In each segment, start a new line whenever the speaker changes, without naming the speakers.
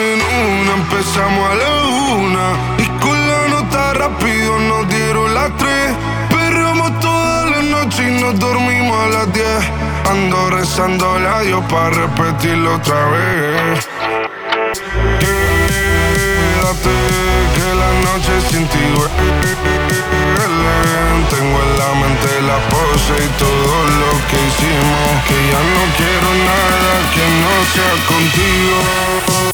en una, empezamos a la una. Y con la nota rápido nos dieron las tres. Perramos toda la noche y nos dormimos a las diez. Ando rezando la Dios para repetirlo otra vez. Quédate que la noche sin ti tengo en la mente la pose y todo lo que hicimos Que ya no quiero nada que no sea contigo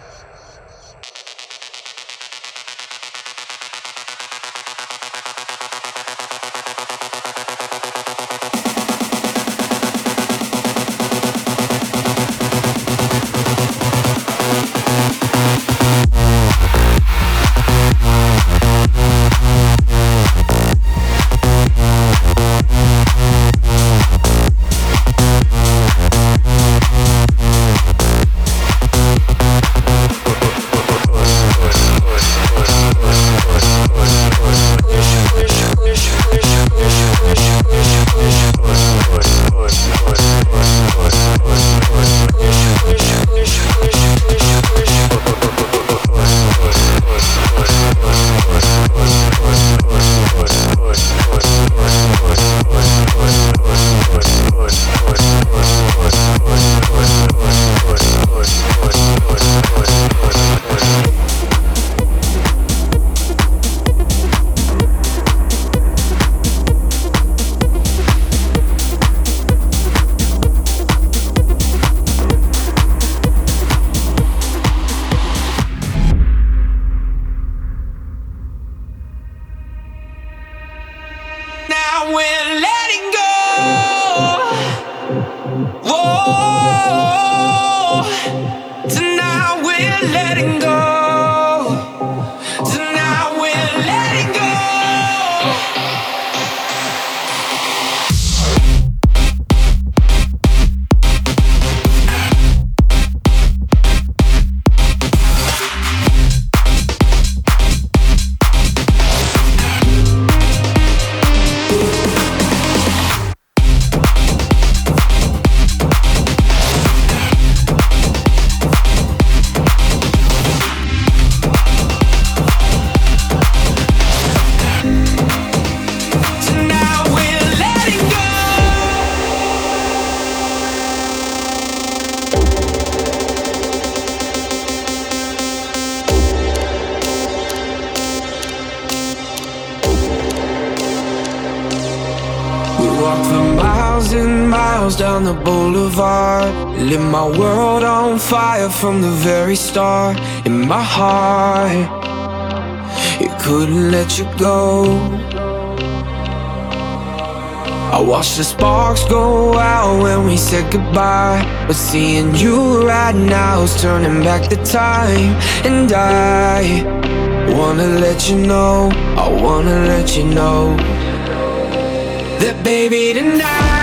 From the very start in my heart. It couldn't let you go. I watched the sparks go out when we said goodbye. But seeing you right now is turning back the time. And I wanna let you know, I wanna let you know that baby tonight.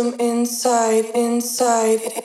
Inside inside, inside.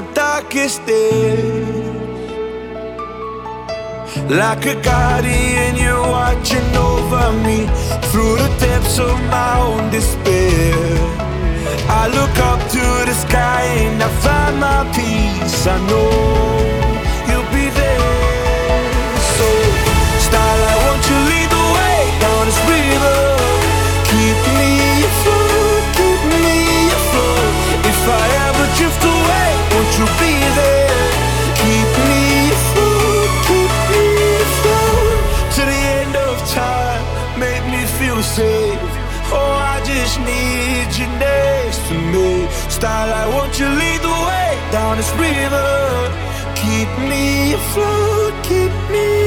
my darkest days. Like a guardian, you're watching over me through the depths of my own despair. I look up to the sky and I find my peace. I know. to me. Starlight, won't you lead the way down this river? Keep me afloat, keep me